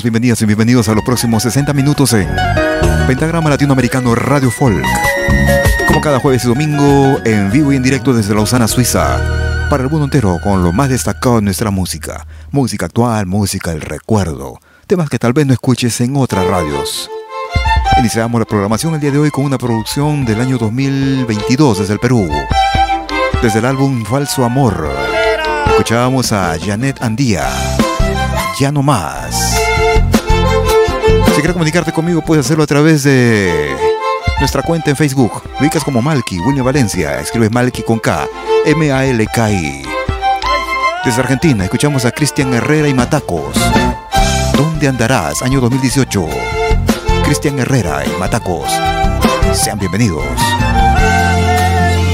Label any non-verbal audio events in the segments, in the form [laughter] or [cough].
Amigos, bienvenidas y bienvenidos a los próximos 60 minutos en Pentagrama Latinoamericano Radio Folk. Como cada jueves y domingo, en vivo y en directo desde Lausana, Suiza, para el mundo entero con lo más destacado de nuestra música. Música actual, música del recuerdo, temas que tal vez no escuches en otras radios. Iniciamos la programación el día de hoy con una producción del año 2022 desde el Perú. Desde el álbum Falso Amor, escuchábamos a Janet Andía ya no más. Si quieres comunicarte conmigo, puedes hacerlo a través de nuestra cuenta en Facebook. Ubicas como Malky, William Valencia. Escribes Malky con K, M-A-L-K-I. Desde Argentina, escuchamos a Cristian Herrera y Matacos. ¿Dónde andarás? Año 2018. Cristian Herrera y Matacos. Sean bienvenidos.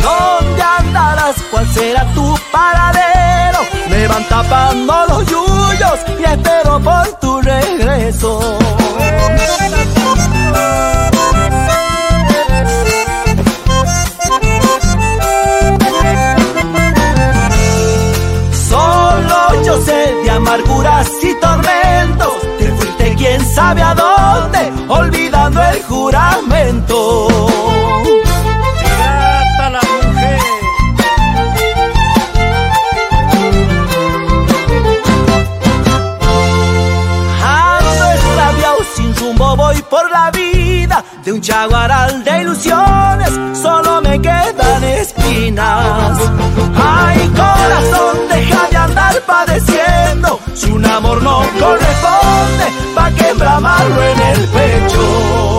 ¿Dónde andarás? ¿Cuál será tu paradero? Me van tapando los yuyos y espero por tu regreso. Amarguras y tormentos. Te fuiste quién sabe a dónde, olvidando el juramento. la mujer. Ando extraviado sin rumbo voy por la vida de un chaguaral de ilusiones solo me quedan espinas ay corazón deja de andar padeciendo si un amor no corresponde pa' que bramarlo en el pecho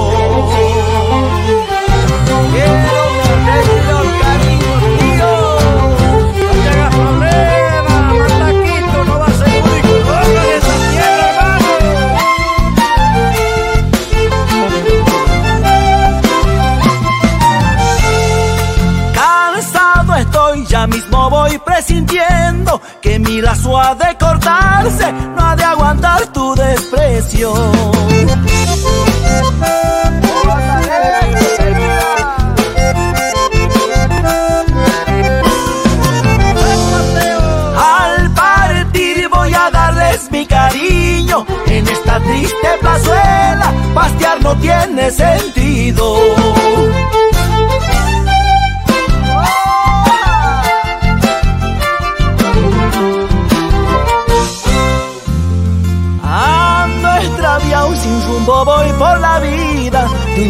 no ha de aguantar tu desprecio. Al partir voy a darles mi cariño en esta triste plazuela, pastear no tiene sentido.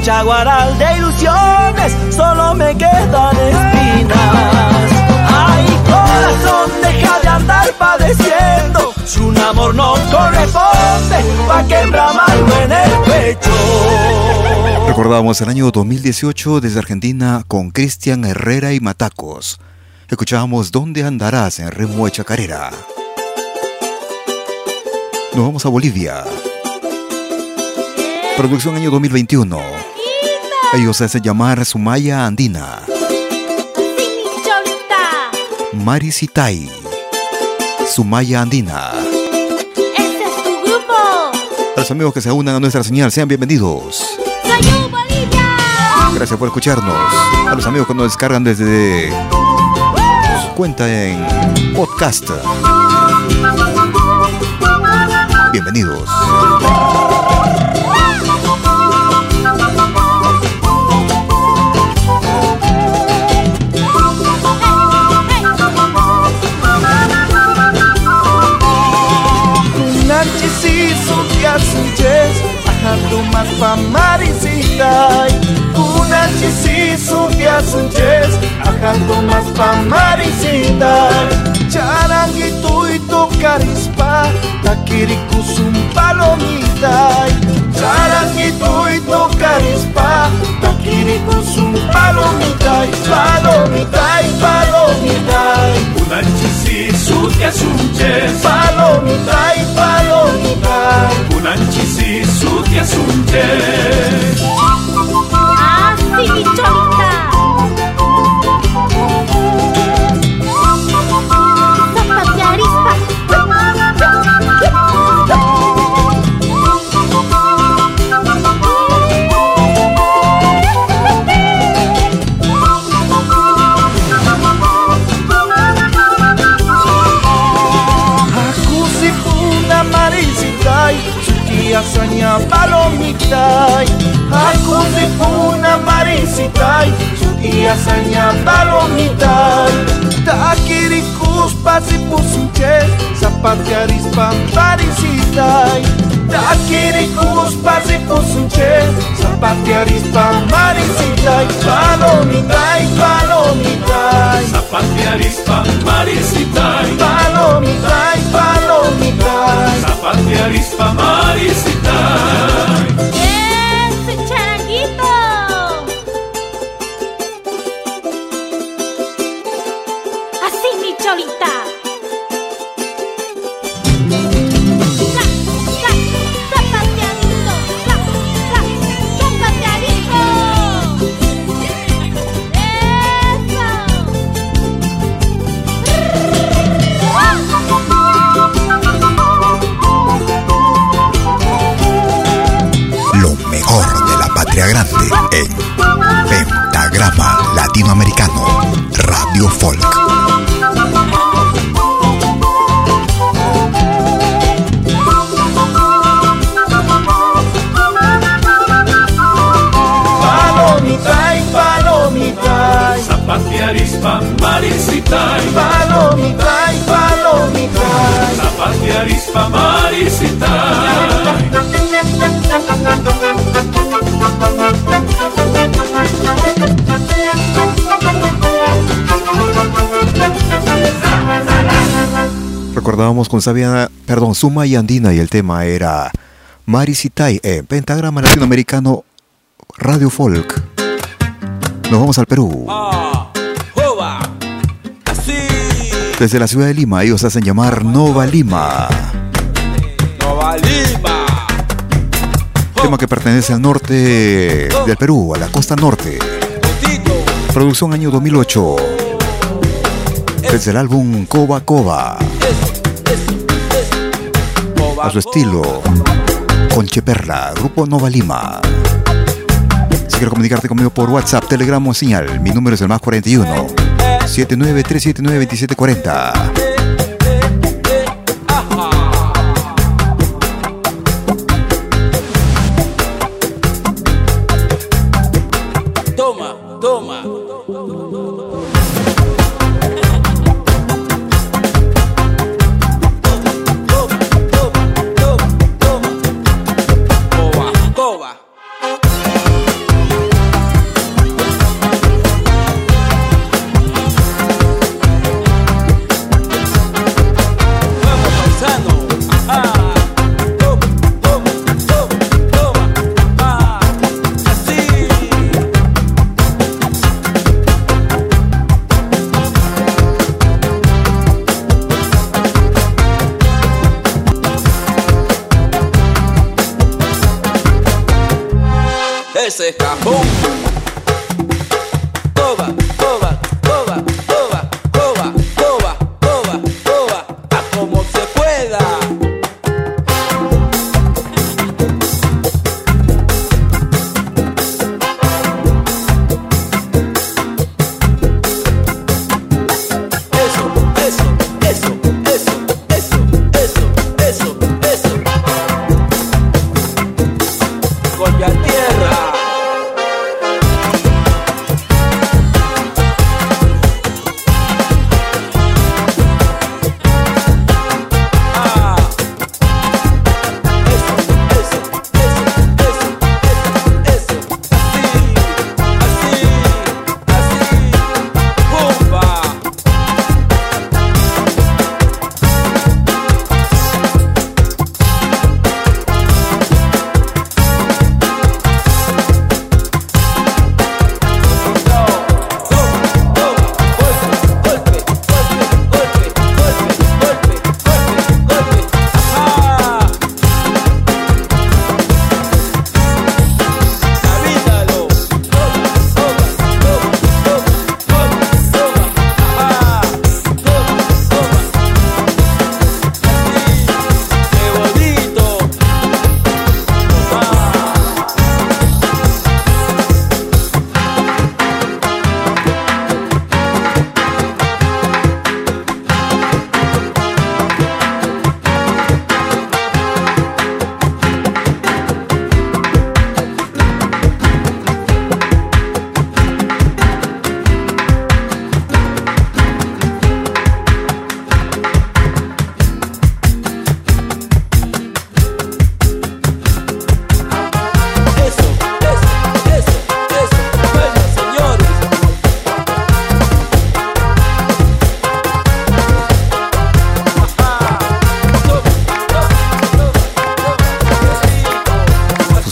Chaguaral de ilusiones solo me quedan espinas ay corazón deja de andar padeciendo si un amor no corresponde pa' que bramarlo en el pecho Recordamos el año 2018 desde Argentina con Cristian Herrera y Matacos. Escuchábamos ¿Dónde andarás? en ritmo de chacarera. Nos vamos a Bolivia. Producción año 2021. Ellos se hacen llamar Sumaya Andina. Mari Sitai. Sumaya Andina. Este es tu grupo. A los amigos que se unan a nuestra señal, sean bienvenidos. ¡Soy Bolivia! Gracias por escucharnos. A los amigos que nos descargan desde su cuenta en podcast. Bienvenidos. Ahatu mas pamarisitai Kunanchi si suka sunjes Ahatu mas pamarisitai Charang itu itu karispa Takiriku sumpalomitai Charang itu itu karispa Takiriku sumpalomitai Palomitai, palomitai Unanchisi sutia sunches Palomitai, palomitai Zapatearispa marisitai Palomitai, palomitai Zapatearispa marisitai Recordábamos con Sabia, perdón, Suma y Andina y el tema era Marisitai en Pentagrama Latinoamericano Radio Folk. Nos vamos al Perú. Desde la ciudad de Lima, ellos hacen llamar Nova Lima. Nova Lima. Tema que pertenece al norte del Perú, a la costa norte. Producción año 2008. Desde el álbum Coba Coba. A su estilo. Conche Perla, Grupo Nova Lima. Si quieres comunicarte conmigo por WhatsApp, Telegram o señal, mi número es el más 41 79379 2740. se escapó. Toma.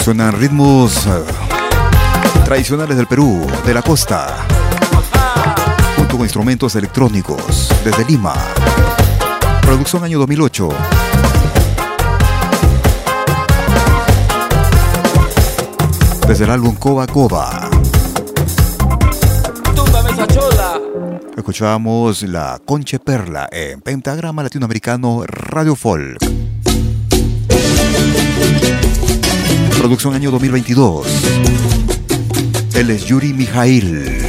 Suenan ritmos eh, tradicionales del Perú, de la costa, junto con instrumentos electrónicos desde Lima. Producción año 2008. Desde el álbum Coba Coba. Escuchamos la Conche Perla en Pentagrama Latinoamericano Radio Folk. Producción año 2022. Él es Yuri Mijail.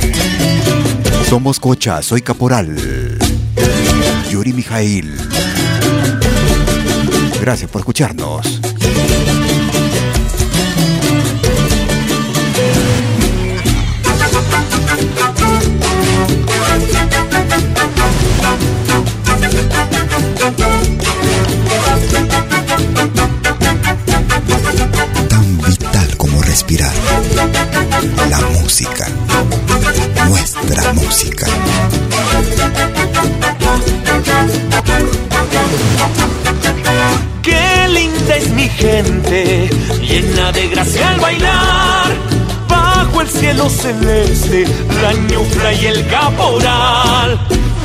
Somos Cocha, soy caporal. Yuri Mijail. Gracias por escucharnos. Respirar. La música, nuestra música. Qué linda es mi gente, llena de gracia al bailar. Bajo el cielo celeste, la ñufla y el caporal.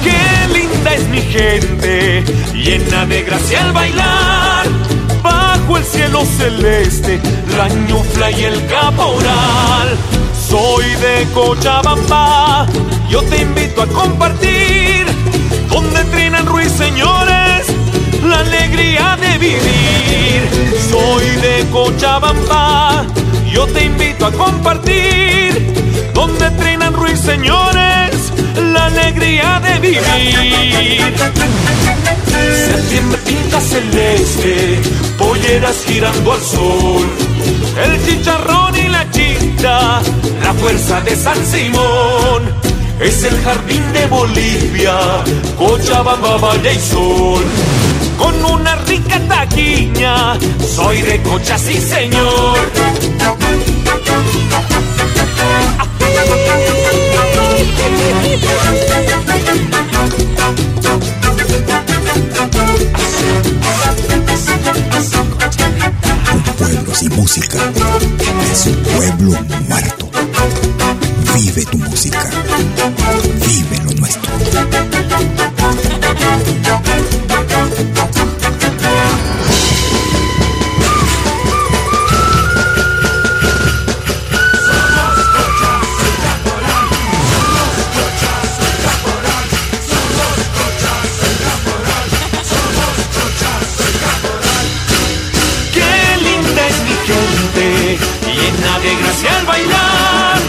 Qué linda es mi gente, llena de gracia al bailar. El cielo celeste, la ñufla y el caporal. Soy de Cochabamba, yo te invito a compartir. Donde trinan ruiseñores, la alegría de vivir. Soy de Cochabamba, yo te invito a compartir. Donde trinan ruiseñores, la alegría de vivir. Septiembre pinta celeste, polleras girando al sol. El chicharrón y la chita, la fuerza de San Simón. Es el jardín de Bolivia, Cochabamba, Valle y Sol. Con una rica taquiña, soy de Cocha, sí señor. [laughs] sin música es un pueblo muerto. Vive tu música. Vive lo nuestro. De gracia al bailar.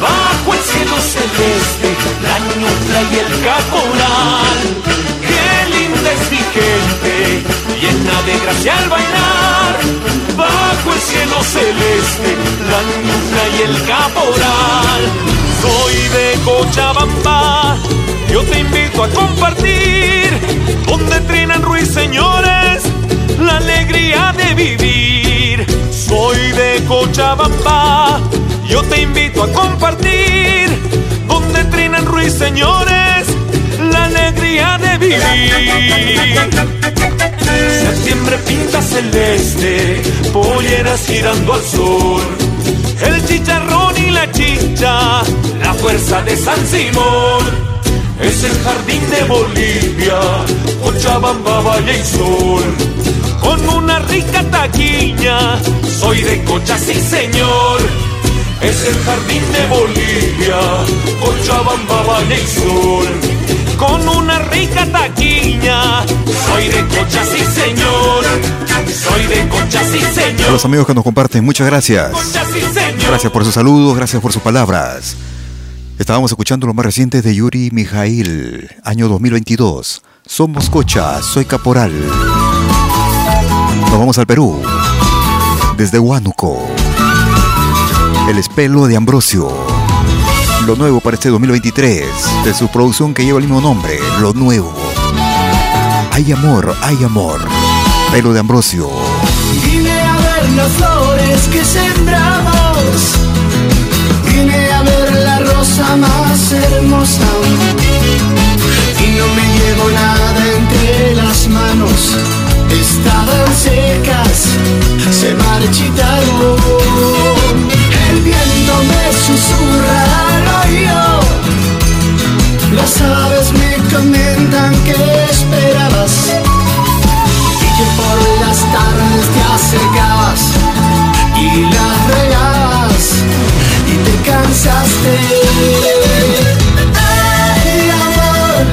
Bajo el cielo celeste, la ñufla y el caporal. Qué linda es mi gente, llena de gracia al bailar. Bajo el cielo celeste, la ñufla y el caporal. Soy de Cochabamba, yo te invito a compartir. Donde trinan ruiseñores, la alegría de vivir. Soy de Cochabamba, yo te invito a compartir. Donde trinan ruiseñores, la alegría de vivir. Septiembre pinta celeste, polleras girando al sol. El chicharrón y la chicha, la fuerza de San Simón. Es el jardín de Bolivia, Cochabamba, Valle y Sol. Con una rica taquiña, soy de Cocha, sí señor. Es el jardín de Bolivia, Cochabamba, Valle y Sol. Con una rica taquiña, soy de Cocha, sí señor. Soy de Cocha, sí A señor. los amigos que nos comparten, muchas gracias. Concha, sí señor. Gracias por sus saludos, gracias por sus palabras. Estábamos escuchando lo más reciente de Yuri Mijail, año 2022. Somos Cocha, soy caporal. Nos vamos al Perú. Desde Huánuco. El espelo de Ambrosio. Lo nuevo para este 2023. De su producción que lleva el mismo nombre, Lo Nuevo. Hay amor, hay amor. Pelo de Ambrosio. Vine a ver las flores que sembramos. Vine a ver cosa más hermosa. Y no me llevo nada entre las manos, estaban secas, se marchitaron. El viento me susurra al oído, las aves me comentan que esperabas. Y que por las tardes te acercabas y las regalabas cansaste. Ay, amor,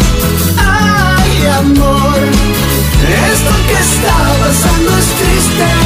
ay, amor, esto que está pasando es triste.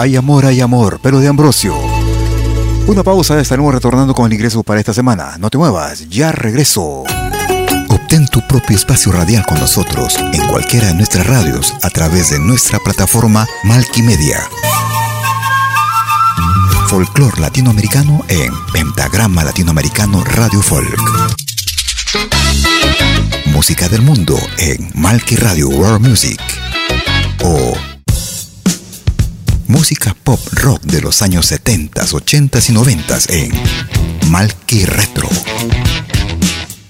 Hay amor, hay amor, pero de Ambrosio. Una pausa, estaremos retornando con el ingreso para esta semana. No te muevas, ya regreso. Obtén tu propio espacio radial con nosotros en cualquiera de nuestras radios a través de nuestra plataforma Malkimedia. Folclor latinoamericano en Pentagrama Latinoamericano Radio Folk. Música del mundo en Malki Radio World Music. O música pop rock de los años 70, 80 y 90 en Malki Retro.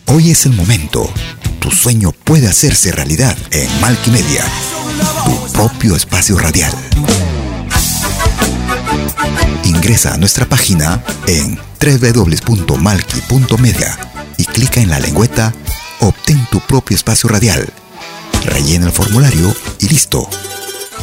Hoy es el momento. Tu sueño puede hacerse realidad en Malkimedia, tu propio espacio radial. Ingresa a nuestra página en www.malki.media y clica en la lengüeta Obtén tu propio espacio radial. Rellena el formulario y listo.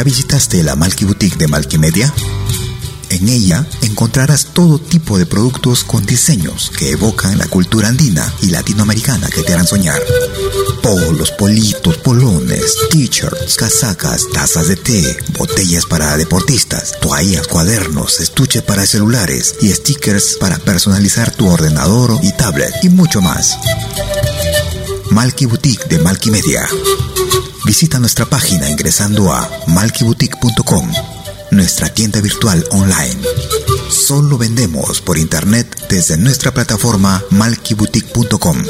Ya visitaste la Malki Boutique de Malki Media? En ella encontrarás todo tipo de productos con diseños que evocan la cultura andina y latinoamericana que te harán soñar. Polos, politos, polones, t-shirts, casacas, tazas de té, botellas para deportistas, toallas, cuadernos, estuches para celulares y stickers para personalizar tu ordenador y tablet y mucho más. Malky Boutique de Malky Media. Visita nuestra página ingresando a malkyboutique.com, nuestra tienda virtual online. Solo vendemos por internet desde nuestra plataforma malkyboutique.com.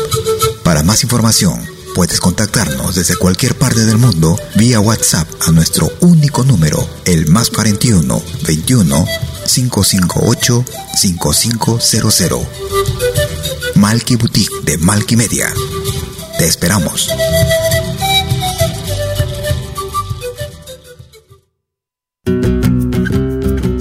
Para más información, puedes contactarnos desde cualquier parte del mundo vía WhatsApp a nuestro único número, el más 41 21 558 5500. Malky Boutique de Malky Media. Te esperamos.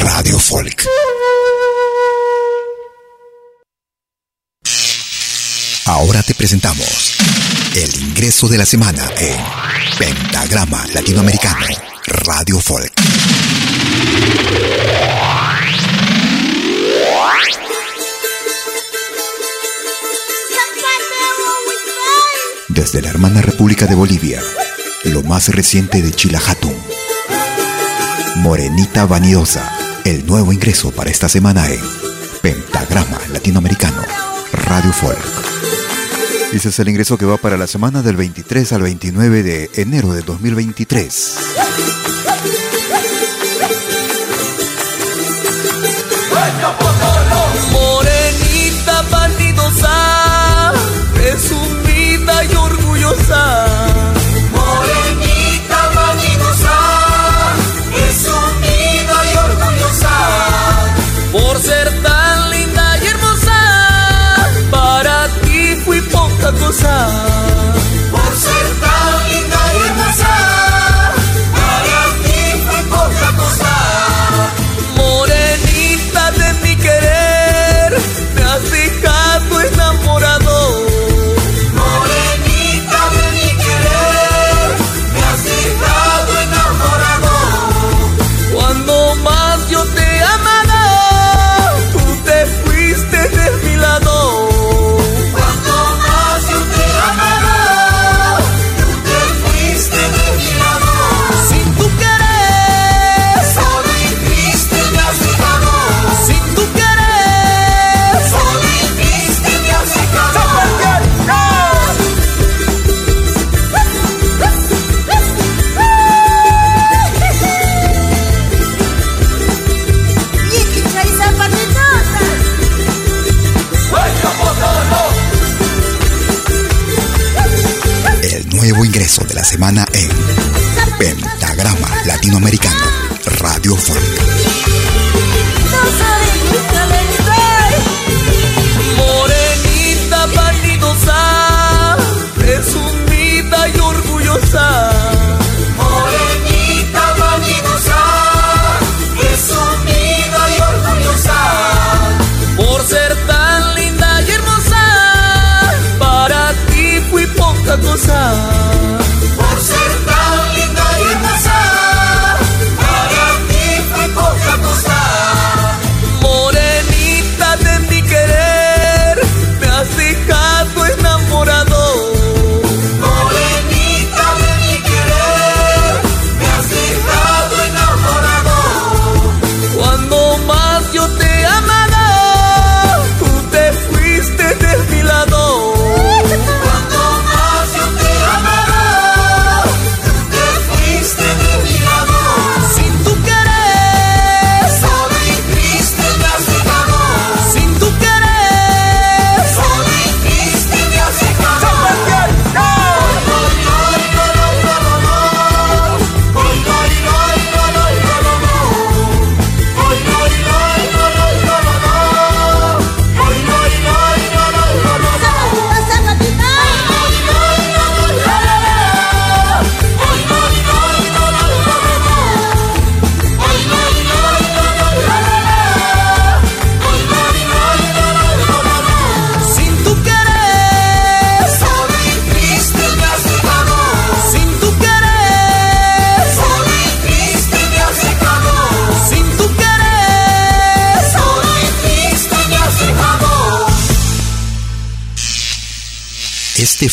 Radio Folk. Ahora te presentamos el ingreso de la semana en Pentagrama Latinoamericano Radio Folk. Desde la hermana República de Bolivia, lo más reciente de Chilajatún. Morenita Vanidosa, el nuevo ingreso para esta semana en Pentagrama Latinoamericano Radio Folk. Ese es el ingreso que va para la semana del 23 al 29 de enero de 2023. sun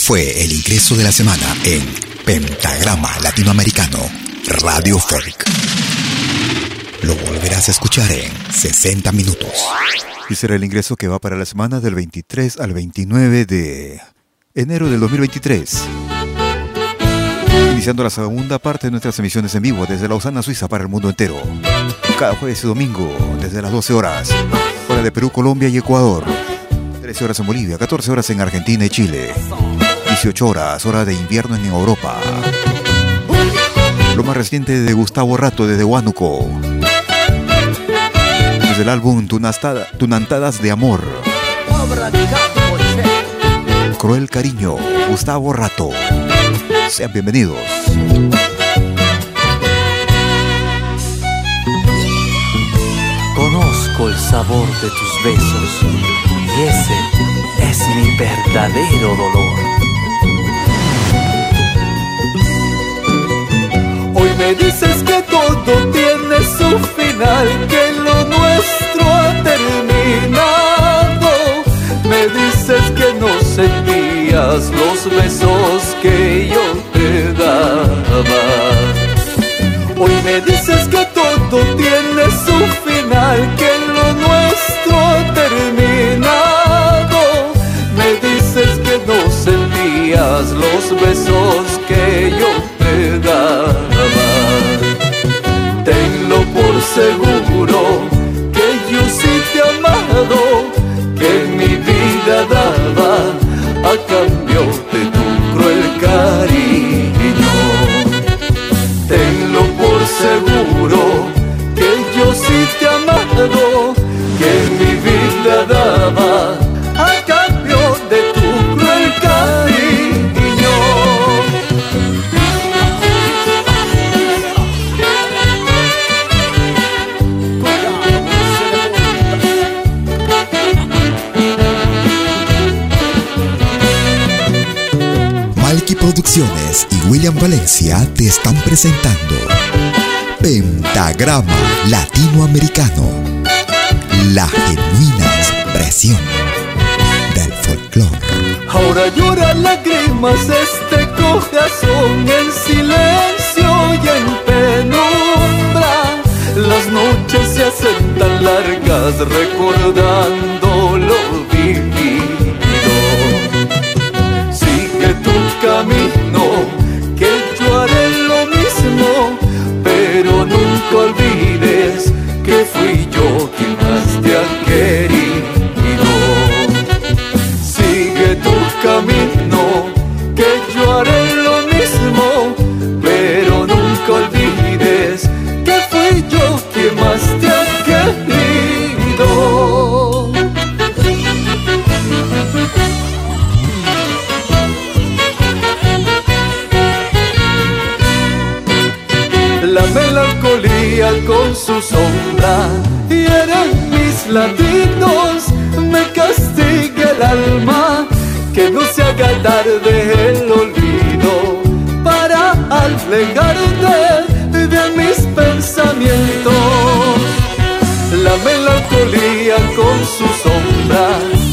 fue el ingreso de la semana en Pentagrama Latinoamericano, Radio Folk. Lo volverás a escuchar en 60 minutos. Y será el ingreso que va para la semana del 23 al 29 de enero del 2023. Iniciando la segunda parte de nuestras emisiones en vivo desde Lausana, Suiza para el mundo entero. Cada jueves y domingo desde las 12 horas. Hora de Perú, Colombia y Ecuador. 13 horas en Bolivia, 14 horas en Argentina y Chile. 18 horas, hora de invierno en Europa. Lo más reciente de Gustavo Rato desde Huánuco. Desde el álbum Tunastada- Tunantadas de Amor. Cruel Cariño, Gustavo Rato. Sean bienvenidos. Conozco el sabor de tus besos y ese es mi verdadero dolor. Me dices que todo tiene su final, que lo nuestro ha terminado. Me dices que no sentías los besos que yo te daba. Hoy me dices que todo tiene su final, que lo nuestro ha terminado. Me dices que no sentías los besos que yo te daba. Seguro que yo sí te amado, que mi vida daba Producciones y William Valencia te están presentando Pentagrama Latinoamericano, la genuina expresión del folclore. Ahora llora lágrimas este corazón en silencio y en penumbra. Las noches se hacen tan largas recordando camino, que yo haré lo mismo, pero nunca olvides que fui yo quien más te ha sombra y eran mis latidos. Me castiga el alma que no se haga tarde el olvido para alejarte de mis pensamientos. La melancolía con su sombra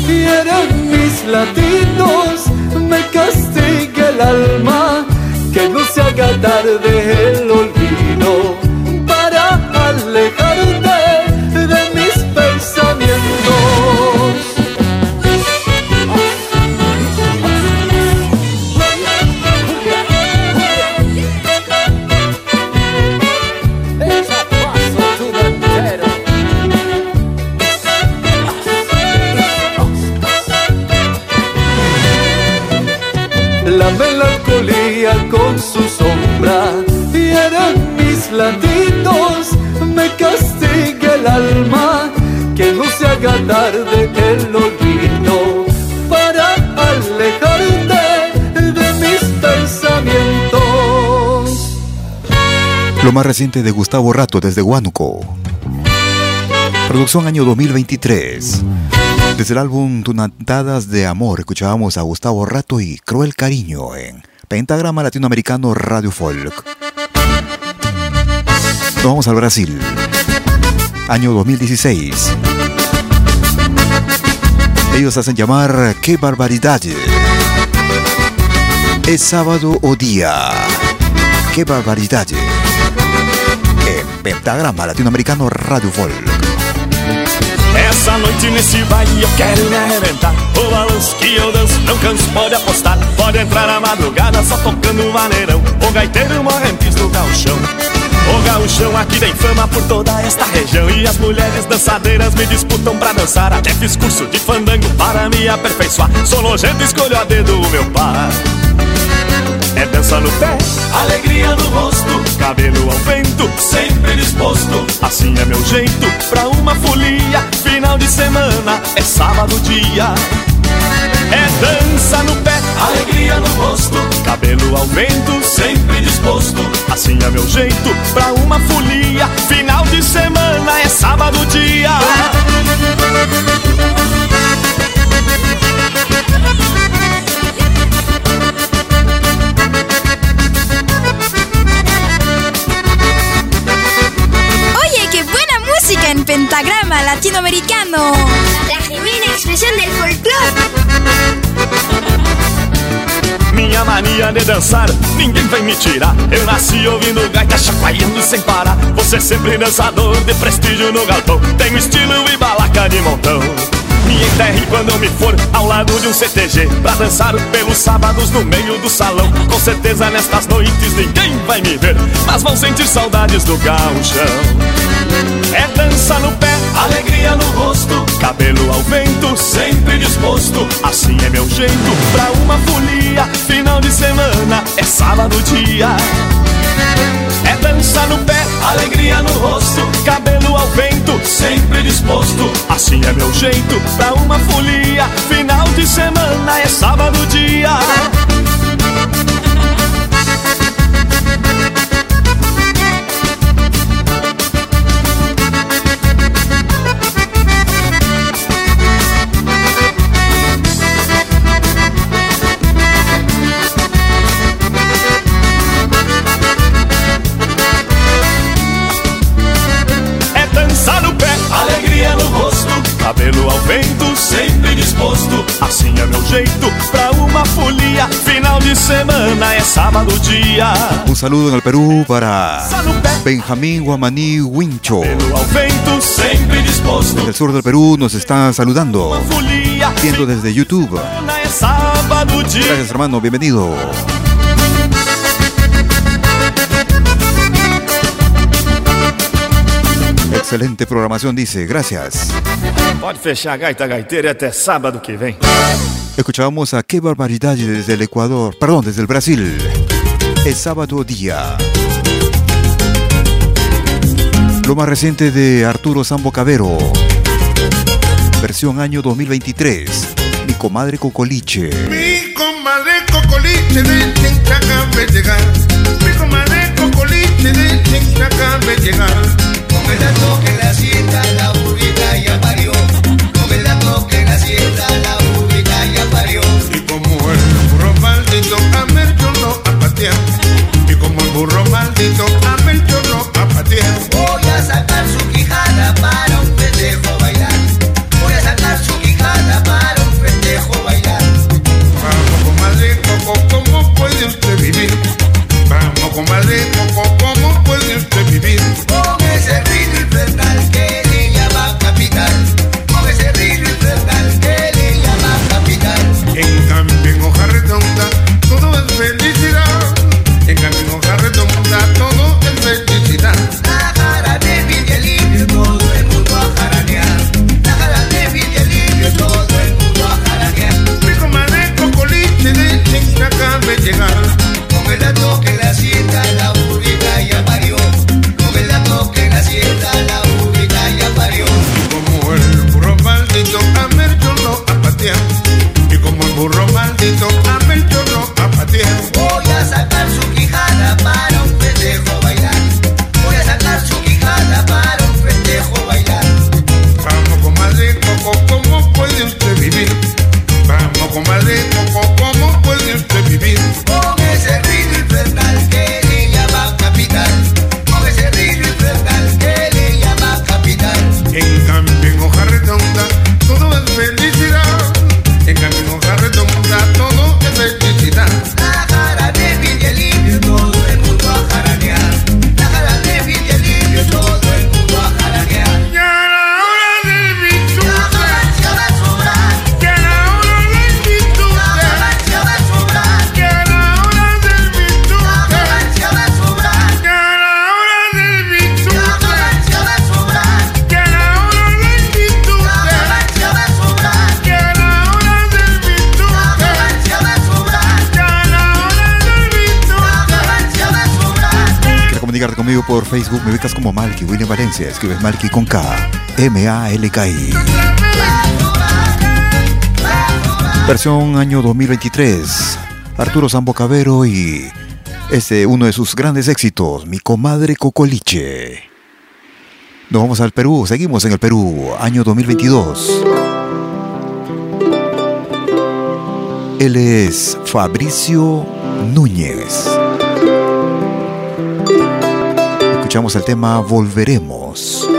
y eran mis latidos. Me castiga el alma que no se haga tarde el olvido alma que no se haga tarde el olvido para alejarte de mis pensamientos Lo más reciente de Gustavo Rato desde Huánuco. Producción año 2023. Desde el álbum Tunantadas de Amor escuchábamos a Gustavo Rato y Cruel Cariño en Pentagrama Latinoamericano Radio Folk. Vamos al Brasil. Año 2016. Ellos hacen llamar ¡Qué barbaridad! Es sábado o día. ¡Qué barbaridad! En Pentagrama Latinoamericano Radio Folk. Essa noite nesse baile eu quero me arrebentar O balanço que eu danço não canso, pode apostar Pode entrar na madrugada só tocando maneirão O gaiteiro morrentes no gauchão O gauchão aqui tem fama por toda esta região E as mulheres dançadeiras me disputam pra dançar Até fiz curso de fandango para me aperfeiçoar Sou nojento, escolho a dedo o meu par é dança no pé, alegria no rosto, cabelo ao vento, sempre disposto. Assim é meu jeito pra uma folia. Final de semana é sábado dia. É dança no pé, alegria no rosto, cabelo ao vento, sempre disposto. Assim é meu jeito pra uma folia. Final de semana é sábado dia. Oye, qué buena música en pentagrama latinoamericano. Mania de dançar, ninguém vai me tirar. Eu nasci ouvindo gaita chacoalhando sem parar. Você sempre dançador de prestígio no galpão. Tenho estilo e balaca de montão. Me enterre quando eu me for ao lado de um CTG Pra dançar pelos sábados no meio do salão Com certeza nestas noites ninguém vai me ver Mas vão sentir saudades do gauchão É dança no pé, alegria no rosto Cabelo ao vento, sempre disposto Assim é meu jeito pra uma folia Final de semana é sábado dia é dança no pé, alegria no rosto, cabelo ao vento, sempre disposto. Assim é meu jeito pra uma folia. Final de semana é sábado dia. Jeito pra uma folia. Final de semana é sábado dia. Un saludo en el Perú para Benjamín Guamaní Wincho. Ao vento, sempre disposto. Desde el sur del Perú nos está saludando. Viendo desde YouTube. Gracias hermano, bienvenido. Excelente programación, dice. Gracias. Pode fechar a gaita gaiteira e até sábado que vem. Escuchábamos a Qué Barbaridad desde el Ecuador, perdón, desde el Brasil. Es sábado día. Lo más reciente de Arturo Sambo Cabero. Versión año 2023. Mi comadre Cocoliche. Mi comadre Cocoliche de llegar. Mi comadre Cocoliche de llegar. La toque la sienta, la burrita ya parió. No me la toque la cinta, la burrita ya parió. Y como el burro maldito, a ver, yo no apatía. Y como el burro maldito, a ver, yo no apatía. Voy a sacar su quijada para un pendejo bailar. Voy a sacar su quijada para un pendejo bailar. Vamos, con comadre, como puede usted vivir. Vamos, con comadre. Por Facebook, me ubicas como Malky, William Valencia. Escribes Malky con K, M-A-L-K-I. Versión año 2023. Arturo Zambocavero y este uno de sus grandes éxitos, Mi comadre Cocoliche. Nos vamos al Perú, seguimos en el Perú, año 2022. Él es Fabricio Núñez. Escuchamos el tema Volveremos.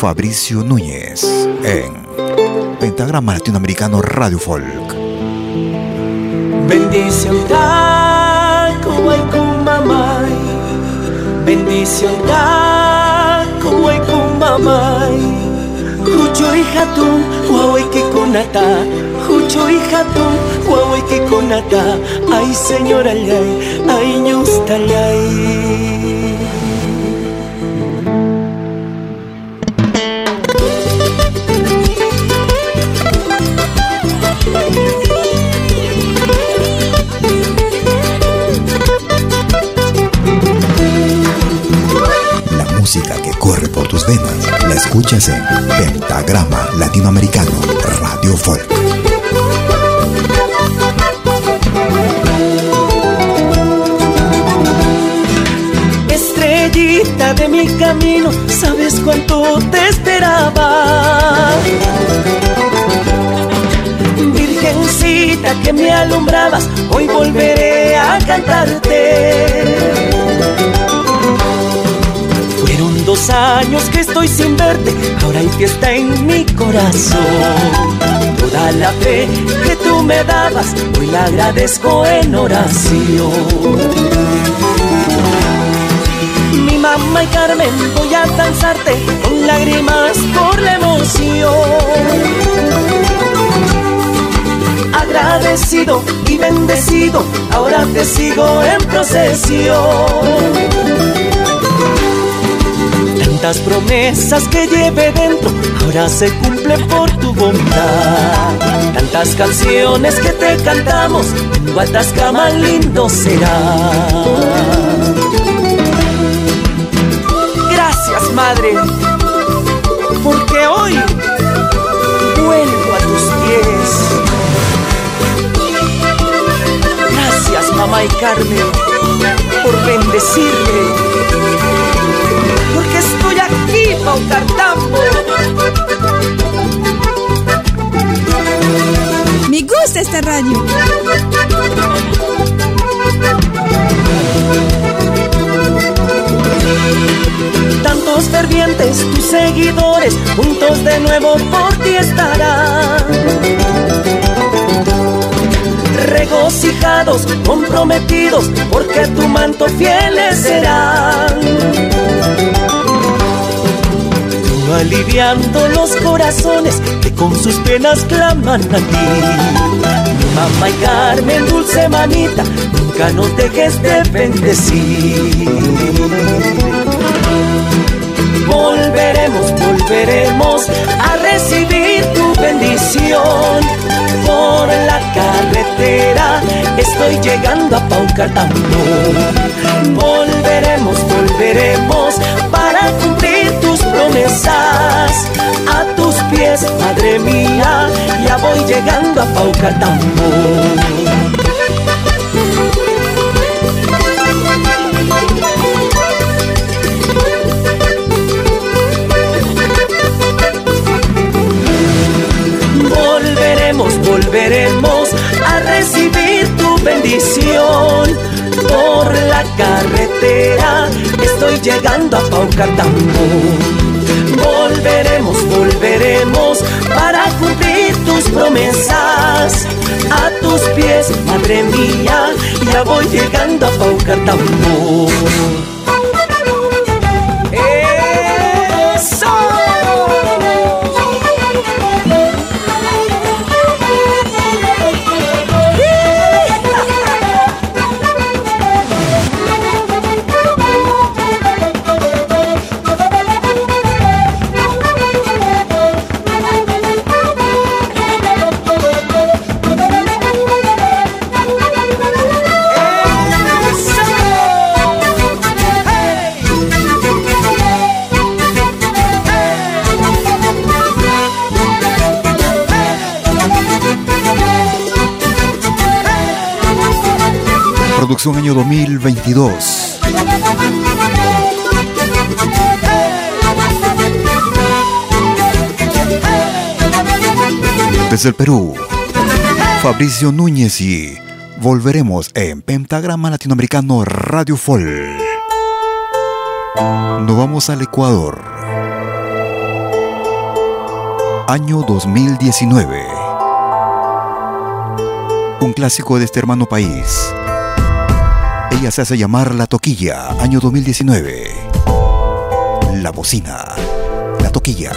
Fabricio Núñez en Pentagrama Latinoamericano Radio Folk. Bendición kumamay Bendición kuwai kumamay Huchoy hatun huawei que kunata Huchoy hatun huawei que kunata Ay señora ay ñusta la escuchas en Pentagrama Latinoamericano Radio Folk. Estrellita de mi camino, sabes cuánto te esperaba. Virgencita que me alumbrabas, hoy volveré a cantarte. Fueron dos años que estoy sin verte, ahora hay fiesta en mi corazón. Toda la fe que tú me dabas, hoy la agradezco en oración. Mi mamá y Carmen voy a danzarte con lágrimas por la emoción. Agradecido y bendecido, ahora te sigo en procesión. Tantas promesas que llevé dentro, ahora se cumplen por tu bondad. Tantas canciones que te cantamos, en Guatascama lindo será. Gracias, madre, porque hoy vuelvo a tus pies. Gracias, mamá y Carmen, por bendecirme. Porque estoy aquí, Paucartambo. Me gusta esta radio. Tantos fervientes, tus seguidores, juntos de nuevo por ti estarán. Regocijados, comprometidos, porque tu manto fieles serán. Aliviando los corazones que con sus penas claman a ti. Mamá y Carmen, dulce manita, nunca nos dejes de bendecir. Volveremos, volveremos a recibir tu bendición. Por la carretera estoy llegando a Paucartambo. Volveremos, volveremos A tus pies, madre mía, ya voy llegando a Paucartambo. Volveremos, volveremos a recibir tu bendición. Por la carretera estoy llegando a Paucartambo. Volveremos, volveremos para cumplir tus promesas. A tus pies, madre mía, ya voy llegando a Paucartambo. Producción año 2022. Desde el Perú, Fabricio Núñez y volveremos en Pentagrama Latinoamericano Radio Folk. Nos vamos al Ecuador. Año 2019. Un clásico de este hermano país. Ella se hace llamar La Toquilla, año 2019. La bocina, La Toquilla.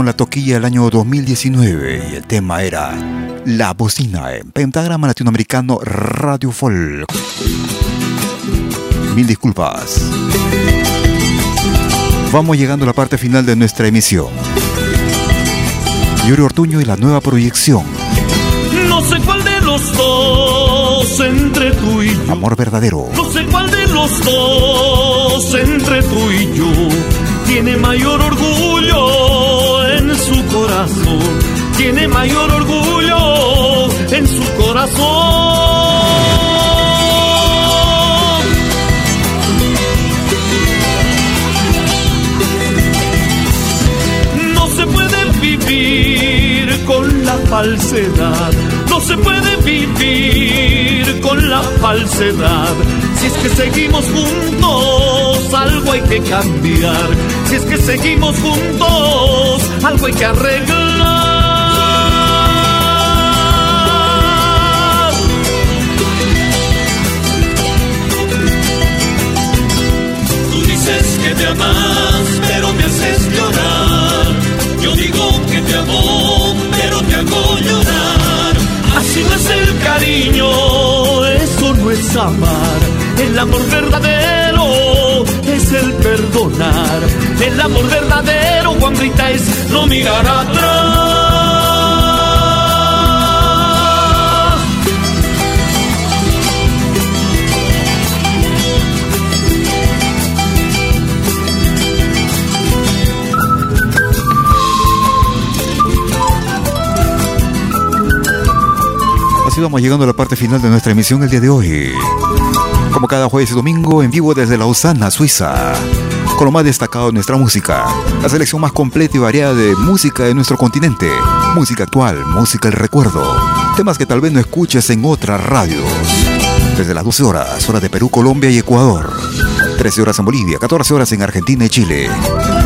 Con la toquilla el año 2019 y el tema era La bocina en Pentagrama Latinoamericano Radio Folk. Mil disculpas. Vamos llegando a la parte final de nuestra emisión. Yuri Ortuño y la nueva proyección. No sé cuál de los dos entre tú y yo. Amor verdadero. No sé cuál de los dos entre tú y yo tiene mayor orgullo Tiene mayor orgullo en su corazón. No se puede vivir con la falsedad. No se puede vivir con la falsedad. Si es que seguimos juntos, algo hay que cambiar. Si es que seguimos juntos, algo hay que arreglar. Tú dices que me amas, pero me haces llorar. Yo digo que te amo, pero te hago llorar. Así no es el cariño, eso no es amar. El amor verdadero es el perdonar. El amor verdadero, Juan Rita, es no mirar atrás. Así vamos llegando a la parte final de nuestra emisión el día de hoy. Como cada jueves y domingo, en vivo desde Lausana, Suiza. Con lo más destacado de nuestra música. La selección más completa y variada de música de nuestro continente. Música actual, música del recuerdo. Temas que tal vez no escuches en otras radios. Desde las 12 horas, hora de Perú, Colombia y Ecuador. 13 horas en Bolivia, 14 horas en Argentina y Chile.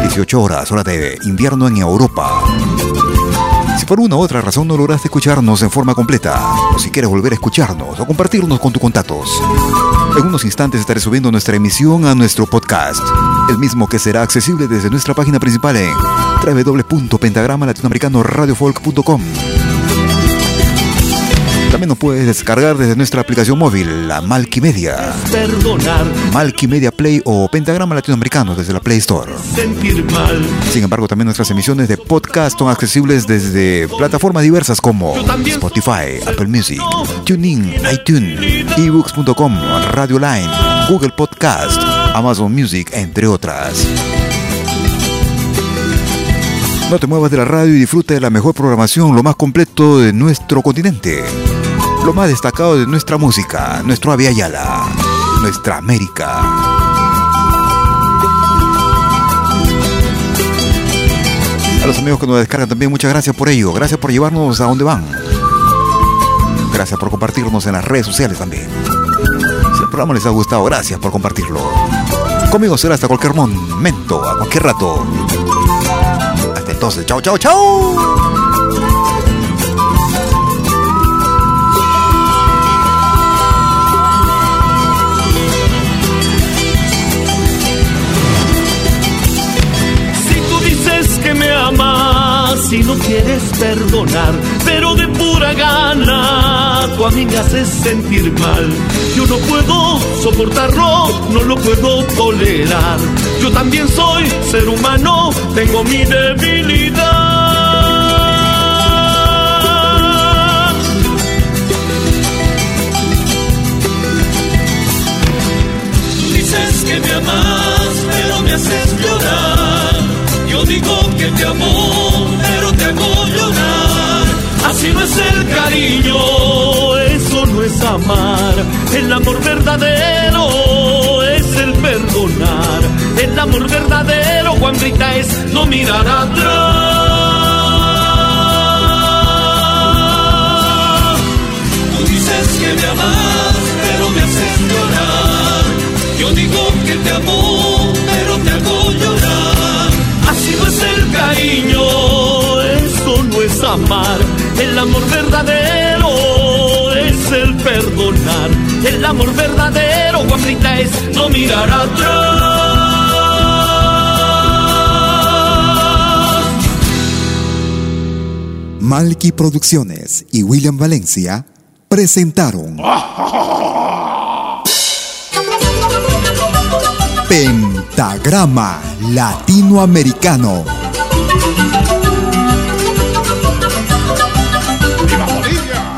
18 horas, hora de invierno en Europa. Si por una u otra razón no lograste escucharnos en forma completa, o si quieres volver a escucharnos o compartirnos con tus contactos, en unos instantes estaré subiendo nuestra emisión a nuestro podcast, el mismo que será accesible desde nuestra página principal en www.pentagramalatinoamericanoradiofolk.com. También nos puedes descargar desde nuestra aplicación móvil, la Malquimedia. Perdonar, Malquimedia Play o Pentagrama Latinoamericano desde la Play Store. sentir mal. Sin embargo, también nuestras emisiones de podcast son accesibles desde plataformas diversas como Spotify, Apple Music, TuneIn, iTunes, ebooks.com, Radio Line, Google Podcast, Amazon Music, entre otras. No te muevas de la radio y disfruta de la mejor programación, lo más completo de nuestro continente. Lo más destacado de nuestra música, nuestro Avia Yala, nuestra América. A los amigos que nos descargan también, muchas gracias por ello. Gracias por llevarnos a donde van. Gracias por compartirnos en las redes sociales también. Si el programa les ha gustado, gracias por compartirlo. Conmigo será hasta cualquier momento, a cualquier rato. Hasta entonces, chao, chao, chao. Y no quieres perdonar, pero de pura gana, tú a mí me haces sentir mal. Yo no puedo soportarlo, no lo puedo tolerar. Yo también soy ser humano, tengo mi debilidad. Eso no es amar. El amor verdadero es el perdonar. El amor verdadero, Juan Rita, es no mirar atrás. Tú dices que me amas, pero me haces llorar. Yo digo que te amo, pero te hago llorar. Así no es el cariño, es amar. El amor verdadero es el perdonar. El amor verdadero, Juanita, es no mirar atrás. Malky Producciones y William Valencia presentaron [laughs] Pentagrama Latinoamericano.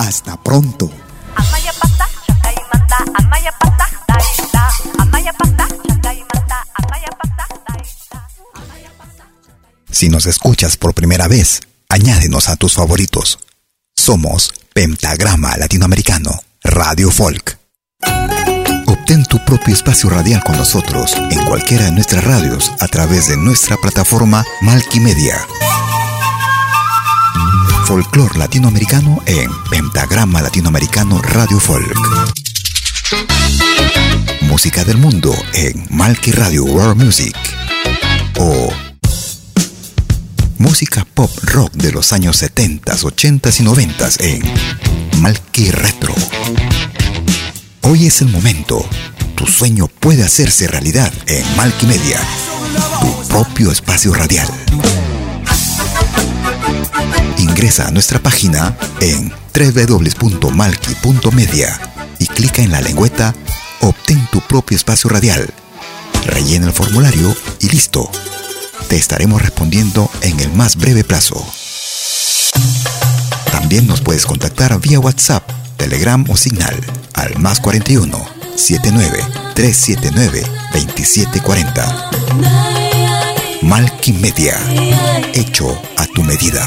Hasta pronto. Si nos escuchas por primera vez, añádenos a tus favoritos. Somos Pentagrama Latinoamericano, Radio Folk. Obtén tu propio espacio radial con nosotros en cualquiera de nuestras radios a través de nuestra plataforma Malquimedia. Folclor latinoamericano en Pentagrama Latinoamericano Radio Folk. Música del mundo en Malqui Radio World Music. o música pop rock de los años 70, 80 y 90 en Malky Retro. Hoy es el momento. Tu sueño puede hacerse realidad en Malky Media, tu propio espacio radial. Ingresa a nuestra página en www.malki.media y clica en la lengüeta Obtén tu propio espacio radial. Rellena el formulario y listo. Te estaremos respondiendo en el más breve plazo. También nos puedes contactar vía WhatsApp, Telegram o Signal al más 41 79 379 2740. Malky Media, hecho a tu medida.